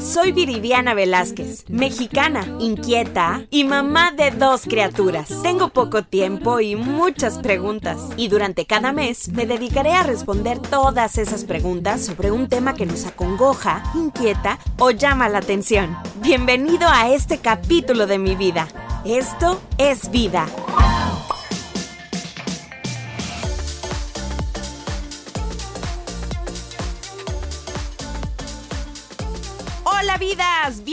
Soy Viridiana Velázquez, mexicana, inquieta y mamá de dos criaturas. Tengo poco tiempo y muchas preguntas. Y durante cada mes me dedicaré a responder todas esas preguntas sobre un tema que nos acongoja, inquieta o llama la atención. Bienvenido a este capítulo de mi vida. Esto es vida.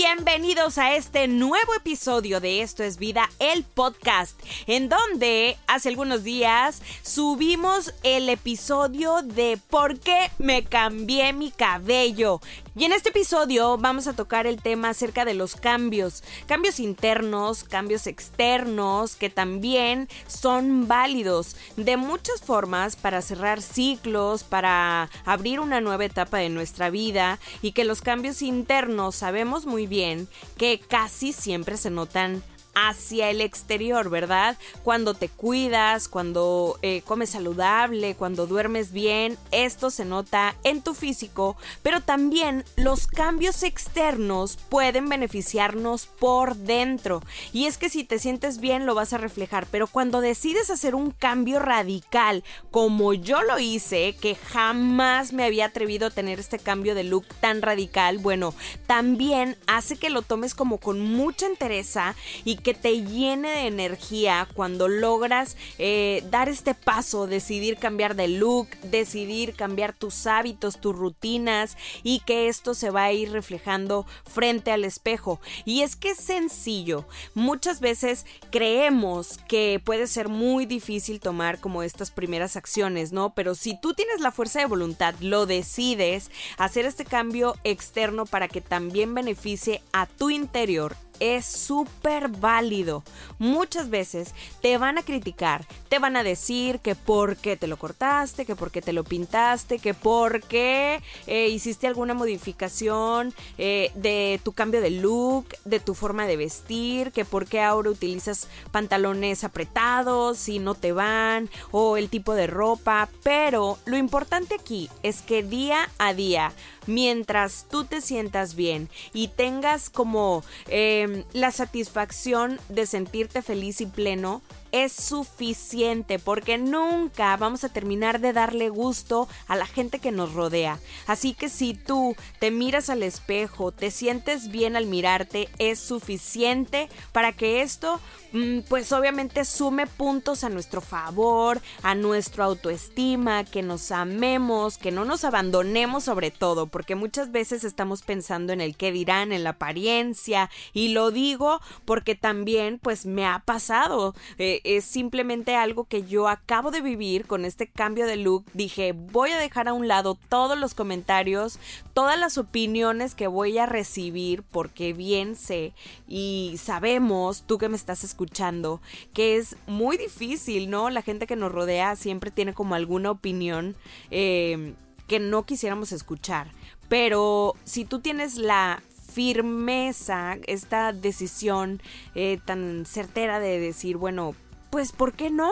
Bienvenidos a este nuevo episodio de Esto es Vida, el podcast, en donde hace algunos días subimos el episodio de por qué me cambié mi cabello. Y en este episodio vamos a tocar el tema acerca de los cambios, cambios internos, cambios externos, que también son válidos de muchas formas para cerrar ciclos, para abrir una nueva etapa de nuestra vida y que los cambios internos sabemos muy bien que casi siempre se notan hacia el exterior, ¿verdad? Cuando te cuidas, cuando eh, comes saludable, cuando duermes bien, esto se nota en tu físico, pero también los cambios externos pueden beneficiarnos por dentro. Y es que si te sientes bien lo vas a reflejar, pero cuando decides hacer un cambio radical, como yo lo hice, que jamás me había atrevido a tener este cambio de look tan radical, bueno, también hace que lo tomes como con mucha entereza y que te llene de energía cuando logras eh, dar este paso, decidir cambiar de look, decidir cambiar tus hábitos, tus rutinas y que esto se va a ir reflejando frente al espejo. Y es que es sencillo. Muchas veces creemos que puede ser muy difícil tomar como estas primeras acciones, ¿no? Pero si tú tienes la fuerza de voluntad, lo decides, hacer este cambio externo para que también beneficie a tu interior es súper válido. Muchas veces te van a criticar, te van a decir que por qué te lo cortaste, que por qué te lo pintaste, que por qué eh, hiciste alguna modificación eh, de tu cambio de look, de tu forma de vestir, que por qué ahora utilizas pantalones apretados y no te van, o el tipo de ropa. Pero lo importante aquí es que día a día, mientras tú te sientas bien y tengas como... Eh, la satisfacción de sentirte feliz y pleno es suficiente porque nunca vamos a terminar de darle gusto a la gente que nos rodea. Así que si tú te miras al espejo, te sientes bien al mirarte, es suficiente para que esto mm, pues obviamente sume puntos a nuestro favor, a nuestra autoestima, que nos amemos, que no nos abandonemos sobre todo, porque muchas veces estamos pensando en el qué dirán, en la apariencia, y lo digo porque también pues me ha pasado. Eh, es simplemente algo que yo acabo de vivir con este cambio de look. Dije, voy a dejar a un lado todos los comentarios, todas las opiniones que voy a recibir, porque bien sé y sabemos, tú que me estás escuchando, que es muy difícil, ¿no? La gente que nos rodea siempre tiene como alguna opinión eh, que no quisiéramos escuchar. Pero si tú tienes la firmeza, esta decisión eh, tan certera de decir, bueno, pues ¿por qué no?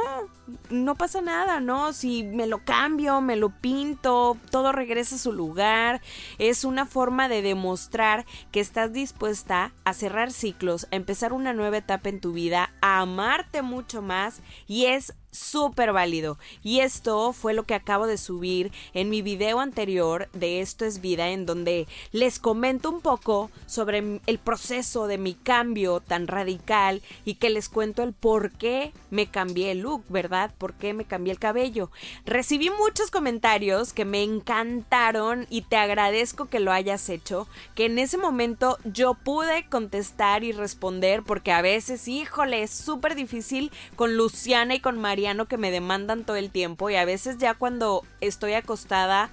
No pasa nada, ¿no? Si me lo cambio, me lo pinto, todo regresa a su lugar. Es una forma de demostrar que estás dispuesta a cerrar ciclos, a empezar una nueva etapa en tu vida, a amarte mucho más y es súper válido. Y esto fue lo que acabo de subir en mi video anterior de Esto es vida, en donde les comento un poco sobre el proceso de mi cambio tan radical y que les cuento el por qué me cambié el look, ¿verdad? ¿Por qué me cambié el cabello? Recibí muchos comentarios que me encantaron y te agradezco que lo hayas hecho, que en ese momento yo pude contestar y responder porque a veces, híjole, es súper difícil con Luciana y con María que me demandan todo el tiempo y a veces ya cuando estoy acostada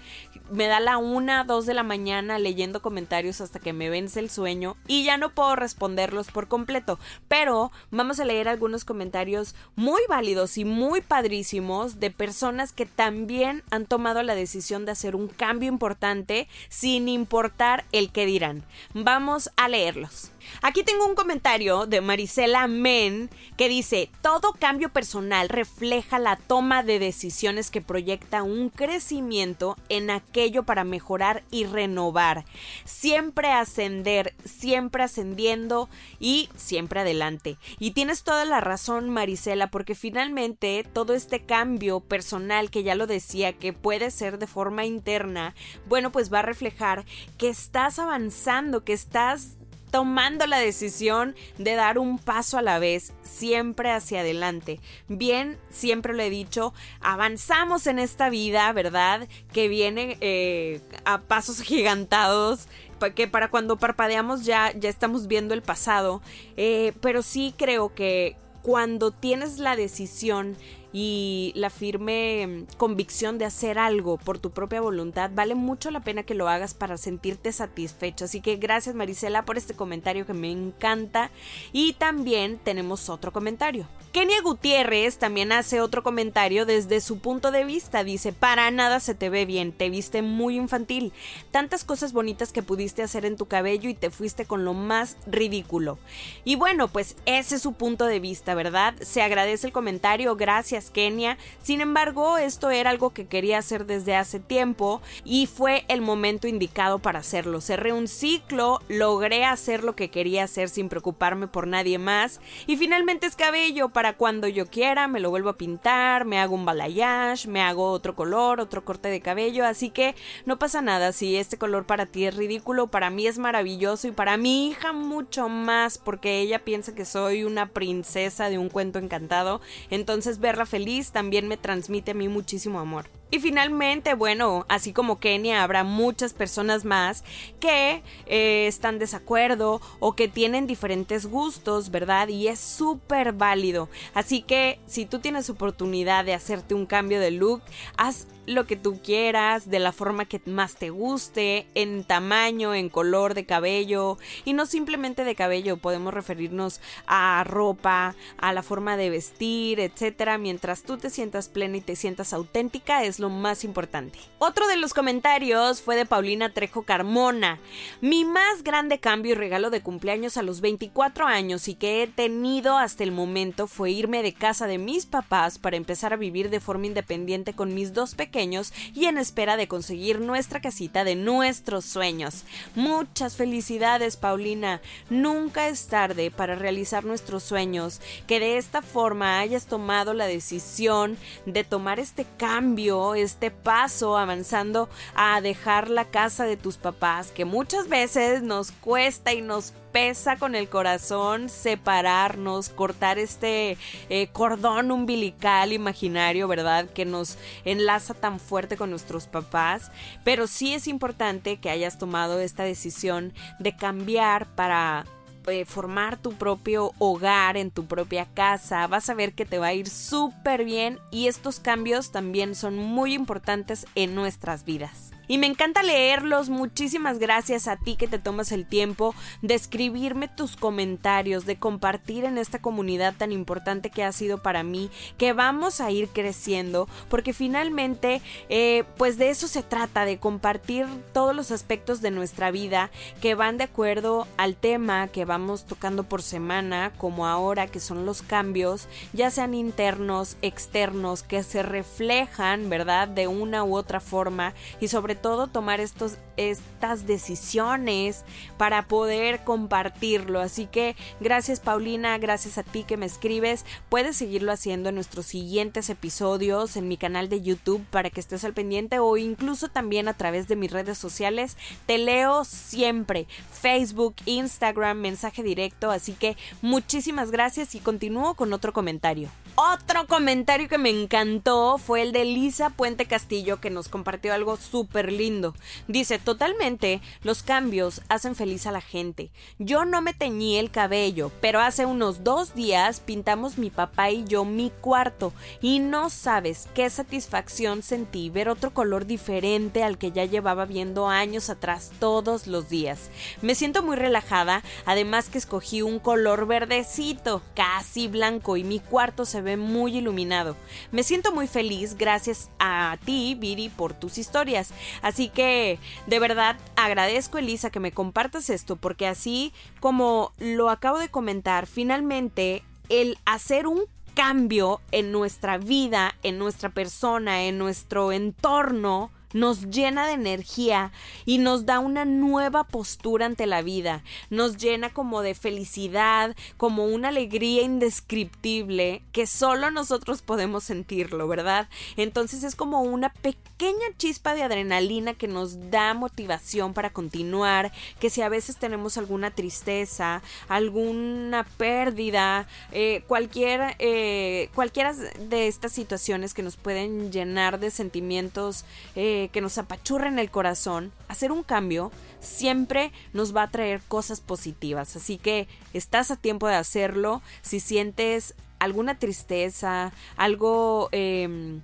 me da la una, dos de la mañana leyendo comentarios hasta que me vence el sueño y ya no puedo responderlos por completo. Pero vamos a leer algunos comentarios muy válidos y muy padrísimos de personas que también han tomado la decisión de hacer un cambio importante sin importar el que dirán. Vamos a leerlos. Aquí tengo un comentario de Marisela Men que dice, todo cambio personal refleja la toma de decisiones que proyecta un crecimiento en aquello para mejorar y renovar. Siempre ascender, siempre ascendiendo y siempre adelante. Y tienes toda la razón, Marisela, porque finalmente todo este cambio personal que ya lo decía que puede ser de forma interna, bueno, pues va a reflejar que estás avanzando, que estás tomando la decisión de dar un paso a la vez, siempre hacia adelante. Bien, siempre lo he dicho, avanzamos en esta vida, ¿verdad? Que viene eh, a pasos gigantados que para cuando parpadeamos ya, ya estamos viendo el pasado, eh, pero sí creo que cuando tienes la decisión y la firme convicción de hacer algo por tu propia voluntad, vale mucho la pena que lo hagas para sentirte satisfecho. Así que gracias Marisela por este comentario que me encanta. Y también tenemos otro comentario. Kenia Gutiérrez también hace otro comentario desde su punto de vista. Dice, para nada se te ve bien, te viste muy infantil. Tantas cosas bonitas que pudiste hacer en tu cabello y te fuiste con lo más ridículo. Y bueno, pues ese es su punto de vista, ¿verdad? Se agradece el comentario, gracias Kenia. Sin embargo, esto era algo que quería hacer desde hace tiempo y fue el momento indicado para hacerlo. Cerré un ciclo, logré hacer lo que quería hacer sin preocuparme por nadie más y finalmente es cabello para cuando yo quiera, me lo vuelvo a pintar, me hago un balayage, me hago otro color, otro corte de cabello, así que no pasa nada si este color para ti es ridículo, para mí es maravilloso y para mi hija mucho más porque ella piensa que soy una princesa de un cuento encantado, entonces verla feliz también me transmite a mí muchísimo amor. Y finalmente, bueno, así como Kenia, habrá muchas personas más que eh, están desacuerdo o que tienen diferentes gustos, ¿verdad? Y es súper válido. Así que si tú tienes oportunidad de hacerte un cambio de look, haz lo que tú quieras, de la forma que más te guste, en tamaño, en color de cabello, y no simplemente de cabello, podemos referirnos a ropa, a la forma de vestir, etcétera, mientras tú te sientas plena y te sientas auténtica, es lo más importante. Otro de los comentarios fue de Paulina Trejo Carmona. Mi más grande cambio y regalo de cumpleaños a los 24 años y que he tenido hasta el momento fue irme de casa de mis papás para empezar a vivir de forma independiente con mis dos pequeños y en espera de conseguir nuestra casita de nuestros sueños. Muchas felicidades, Paulina. Nunca es tarde para realizar nuestros sueños. Que de esta forma hayas tomado la decisión de tomar este cambio este paso avanzando a dejar la casa de tus papás, que muchas veces nos cuesta y nos pesa con el corazón separarnos, cortar este eh, cordón umbilical imaginario, ¿verdad? Que nos enlaza tan fuerte con nuestros papás. Pero sí es importante que hayas tomado esta decisión de cambiar para eh, formar tu propio hogar en tu propia casa, vas a ver que te va a ir súper bien y estos cambios también son muy importantes en nuestras vidas y me encanta leerlos. Muchísimas gracias a ti que te tomas el tiempo de escribirme tus comentarios, de compartir en esta comunidad tan importante que ha sido para mí, que vamos a ir creciendo, porque finalmente, eh, pues de eso se trata, de compartir todos los aspectos de nuestra vida que van de acuerdo al tema que vamos tocando por semana, como ahora que son los cambios, ya sean internos, externos, que se reflejan, ¿verdad? De una u otra forma y todo tomar estos, estas decisiones para poder compartirlo. Así que gracias Paulina, gracias a ti que me escribes. Puedes seguirlo haciendo en nuestros siguientes episodios en mi canal de YouTube para que estés al pendiente o incluso también a través de mis redes sociales. Te leo siempre. Facebook, Instagram, mensaje directo. Así que muchísimas gracias y continúo con otro comentario. Otro comentario que me encantó fue el de Lisa Puente Castillo que nos compartió algo súper lindo. Dice, totalmente, los cambios hacen feliz a la gente. Yo no me teñí el cabello, pero hace unos dos días pintamos mi papá y yo mi cuarto y no sabes qué satisfacción sentí ver otro color diferente al que ya llevaba viendo años atrás todos los días. Me siento muy relajada, además que escogí un color verdecito, casi blanco y mi cuarto se ve muy iluminado. Me siento muy feliz gracias a ti, Viri, por tus historias. Así que, verdad, agradezco, Elisa, que me compartas esto, porque así como lo acabo de comentar, finalmente el hacer un cambio en nuestra vida, en nuestra persona, en nuestro entorno, nos llena de energía y nos da una nueva postura ante la vida, nos llena como de felicidad, como una alegría indescriptible que solo nosotros podemos sentirlo, ¿verdad? Entonces es como una pequeña chispa de adrenalina que nos da motivación para continuar, que si a veces tenemos alguna tristeza, alguna pérdida, eh, cualquier, eh, cualquiera de estas situaciones que nos pueden llenar de sentimientos eh, que nos apachurren el corazón, hacer un cambio siempre nos va a traer cosas positivas. Así que estás a tiempo de hacerlo. Si sientes alguna tristeza, algo em,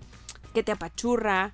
que te apachurra,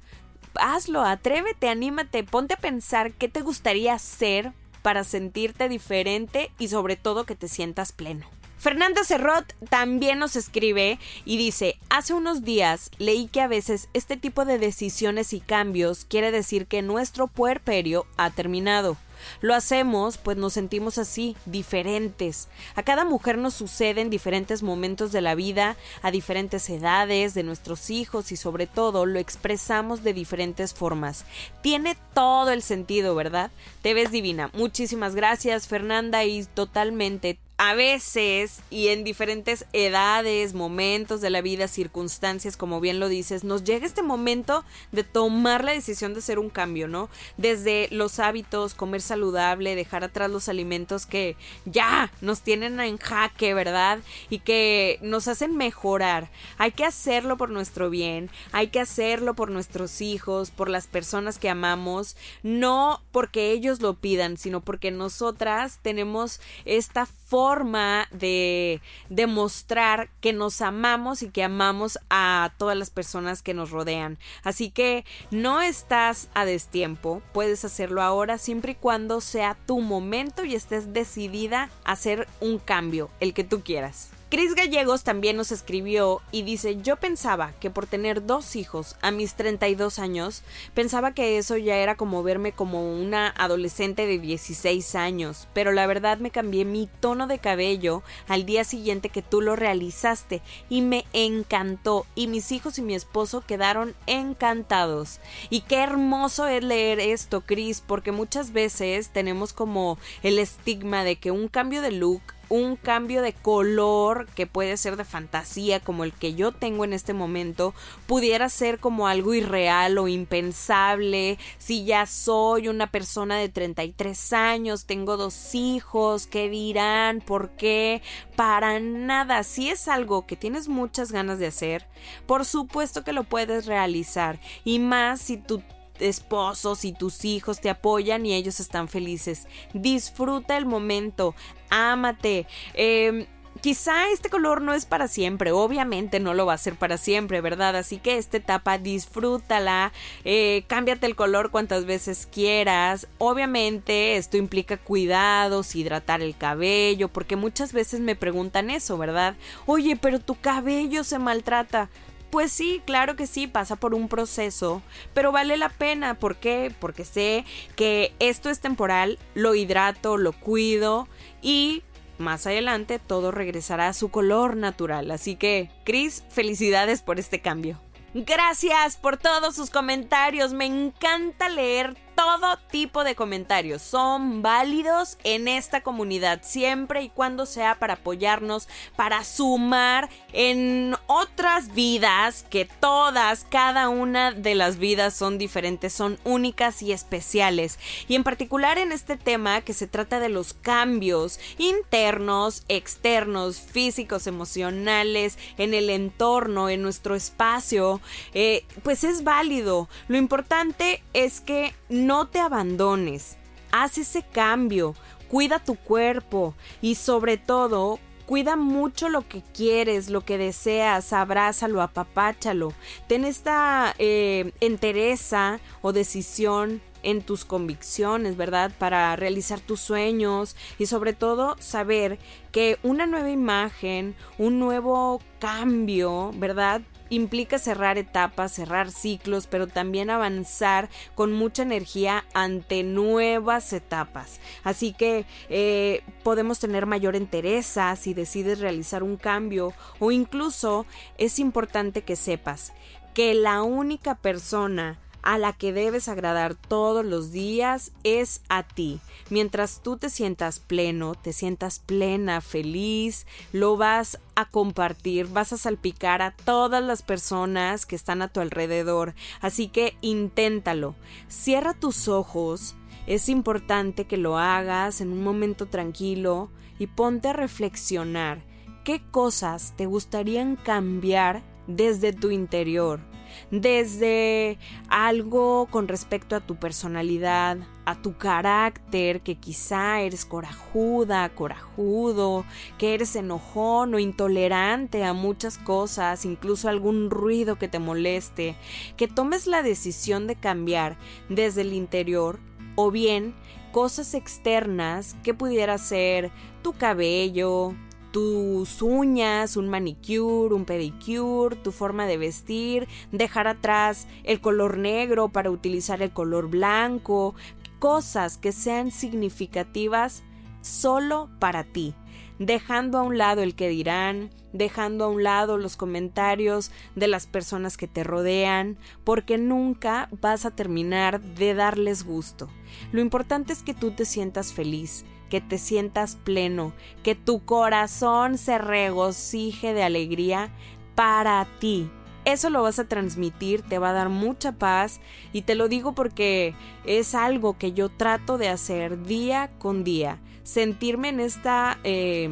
hazlo, atrévete, anímate, ponte a pensar qué te gustaría hacer para sentirte diferente y sobre todo que te sientas pleno. Fernanda Cerrot también nos escribe y dice, hace unos días leí que a veces este tipo de decisiones y cambios quiere decir que nuestro puerperio ha terminado. Lo hacemos pues nos sentimos así, diferentes. A cada mujer nos sucede en diferentes momentos de la vida, a diferentes edades, de nuestros hijos y sobre todo lo expresamos de diferentes formas. Tiene todo el sentido, ¿verdad? Te ves divina. Muchísimas gracias Fernanda y totalmente a veces y en diferentes edades, momentos de la vida, circunstancias, como bien lo dices, nos llega este momento de tomar la decisión de hacer un cambio, ¿no? Desde los hábitos, comer saludable, dejar atrás los alimentos que ya nos tienen en jaque, ¿verdad? Y que nos hacen mejorar. Hay que hacerlo por nuestro bien, hay que hacerlo por nuestros hijos, por las personas que amamos, no porque ellos lo pidan, sino porque nosotras tenemos esta forma de demostrar que nos amamos y que amamos a todas las personas que nos rodean. Así que no estás a destiempo, puedes hacerlo ahora siempre y cuando sea tu momento y estés decidida a hacer un cambio, el que tú quieras. Cris Gallegos también nos escribió y dice, yo pensaba que por tener dos hijos a mis 32 años, pensaba que eso ya era como verme como una adolescente de 16 años, pero la verdad me cambié mi tono de cabello al día siguiente que tú lo realizaste y me encantó y mis hijos y mi esposo quedaron encantados. Y qué hermoso es leer esto, Cris, porque muchas veces tenemos como el estigma de que un cambio de look un cambio de color que puede ser de fantasía como el que yo tengo en este momento pudiera ser como algo irreal o impensable. Si ya soy una persona de 33 años tengo dos hijos qué dirán por qué para nada. Si es algo que tienes muchas ganas de hacer por supuesto que lo puedes realizar. Y más si tú esposos y tus hijos te apoyan y ellos están felices. Disfruta el momento, ámate. Em, quizá este color no es para siempre, obviamente no lo va a ser para siempre, ¿verdad? Así que esta etapa disfrútala, eh, cámbiate el color cuantas veces quieras. Obviamente esto implica cuidados, hidratar el cabello, porque muchas veces me preguntan eso, ¿verdad? Oye, pero tu cabello se maltrata. Pues sí, claro que sí, pasa por un proceso, pero vale la pena. ¿Por qué? Porque sé que esto es temporal, lo hidrato, lo cuido y más adelante todo regresará a su color natural. Así que, Chris, felicidades por este cambio. Gracias por todos sus comentarios, me encanta leer todo tipo de comentarios son válidos en esta comunidad siempre y cuando sea para apoyarnos, para sumar en otras vidas que todas, cada una de las vidas son diferentes, son únicas y especiales. Y en particular en este tema que se trata de los cambios internos, externos, físicos, emocionales, en el entorno, en nuestro espacio, eh, pues es válido. Lo importante es que no te abandones, haz ese cambio, cuida tu cuerpo y sobre todo Cuida mucho lo que quieres, lo que deseas, abrázalo, apapáchalo. Ten esta eh, entereza o decisión en tus convicciones, ¿verdad? Para realizar tus sueños y sobre todo saber que una nueva imagen, un nuevo cambio, ¿verdad? Implica cerrar etapas, cerrar ciclos, pero también avanzar con mucha energía ante nuevas etapas. Así que eh, podemos tener mayor entereza si decides realizar un cambio o incluso es importante que sepas que la única persona a la que debes agradar todos los días es a ti. Mientras tú te sientas pleno, te sientas plena, feliz, lo vas a compartir, vas a salpicar a todas las personas que están a tu alrededor. Así que inténtalo. Cierra tus ojos. Es importante que lo hagas en un momento tranquilo y ponte a reflexionar qué cosas te gustarían cambiar desde tu interior desde algo con respecto a tu personalidad, a tu carácter, que quizá eres corajuda, corajudo, que eres enojón o intolerante a muchas cosas, incluso algún ruido que te moleste, que tomes la decisión de cambiar desde el interior o bien cosas externas que pudiera ser tu cabello, tus uñas, un manicure, un pedicure, tu forma de vestir, dejar atrás el color negro para utilizar el color blanco, cosas que sean significativas solo para ti, dejando a un lado el que dirán, dejando a un lado los comentarios de las personas que te rodean, porque nunca vas a terminar de darles gusto. Lo importante es que tú te sientas feliz, que te sientas pleno, que tu corazón se regocije de alegría para ti. Eso lo vas a transmitir, te va a dar mucha paz y te lo digo porque es algo que yo trato de hacer día con día, sentirme en esta eh,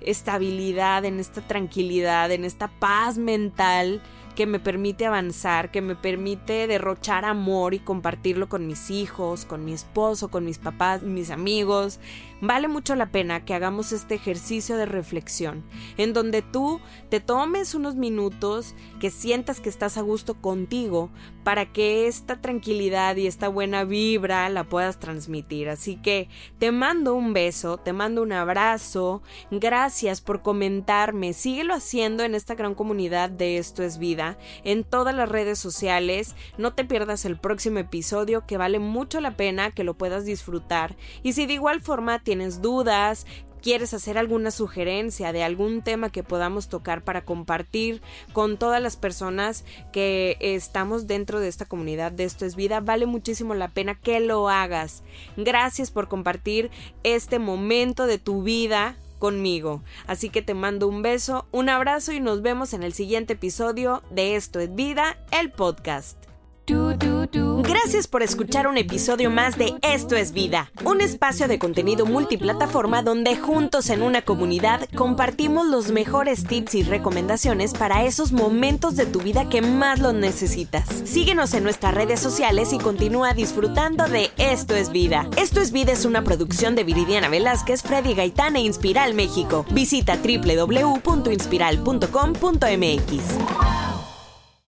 estabilidad, en esta tranquilidad, en esta paz mental que me permite avanzar, que me permite derrochar amor y compartirlo con mis hijos, con mi esposo, con mis papás, mis amigos. Vale mucho la pena que hagamos este ejercicio de reflexión, en donde tú te tomes unos minutos, que sientas que estás a gusto contigo, para que esta tranquilidad y esta buena vibra la puedas transmitir. Así que te mando un beso, te mando un abrazo, gracias por comentarme, síguelo haciendo en esta gran comunidad de Esto es Vida en todas las redes sociales. No te pierdas el próximo episodio que vale mucho la pena que lo puedas disfrutar. Y si de igual forma tienes dudas, quieres hacer alguna sugerencia de algún tema que podamos tocar para compartir con todas las personas que estamos dentro de esta comunidad de Esto es Vida, vale muchísimo la pena que lo hagas. Gracias por compartir este momento de tu vida conmigo. Así que te mando un beso, un abrazo y nos vemos en el siguiente episodio de Esto es Vida, el podcast. Gracias por escuchar un episodio más de Esto es Vida, un espacio de contenido multiplataforma donde juntos en una comunidad compartimos los mejores tips y recomendaciones para esos momentos de tu vida que más lo necesitas. Síguenos en nuestras redes sociales y continúa disfrutando de Esto es Vida. Esto es Vida es una producción de Viridiana Velázquez, Freddy Gaitán e Inspiral México. Visita www.inspiral.com.mx.